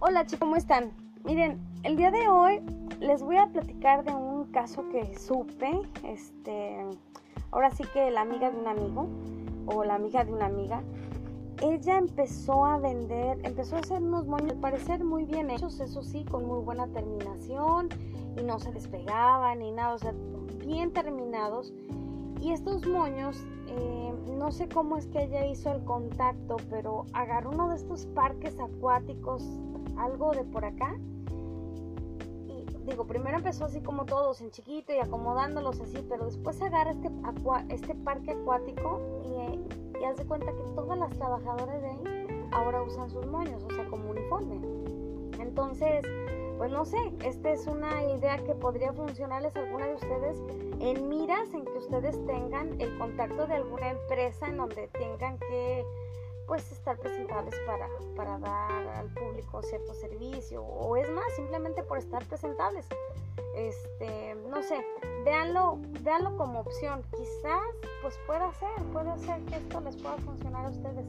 Hola chicos, ¿cómo están? Miren, el día de hoy les voy a platicar de un caso que supe, este, ahora sí que la amiga de un amigo o la amiga de una amiga, ella empezó a vender, empezó a hacer unos moños, al parecer muy bien hechos, eso sí, con muy buena terminación y no se despegaban ni nada, o sea, bien terminados. Y estos moños, eh, no sé cómo es que ella hizo el contacto, pero agarró uno de estos parques acuáticos algo de por acá. Y digo, primero empezó así como todos en chiquito y acomodándolos así, pero después agarra este, este parque acuático y, y hace cuenta que todas las trabajadoras de ahí ahora usan sus moños, o sea, como uniforme. Entonces, pues no sé, esta es una idea que podría funcionarles alguna de ustedes en miras en que ustedes tengan el contacto de alguna empresa en donde tengan que pues estar presentables para, para dar al público cierto servicio o es más, simplemente por estar presentables. Este, no sé, véanlo, véanlo como opción. Quizás pues pueda ser, puede ser que esto les pueda funcionar a ustedes.